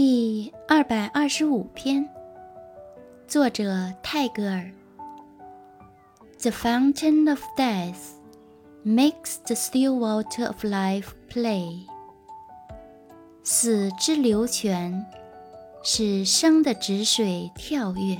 第二百二十五篇作者泰戈尔 the fountain of death makes the still water of life play 死之流泉使生的止水跳跃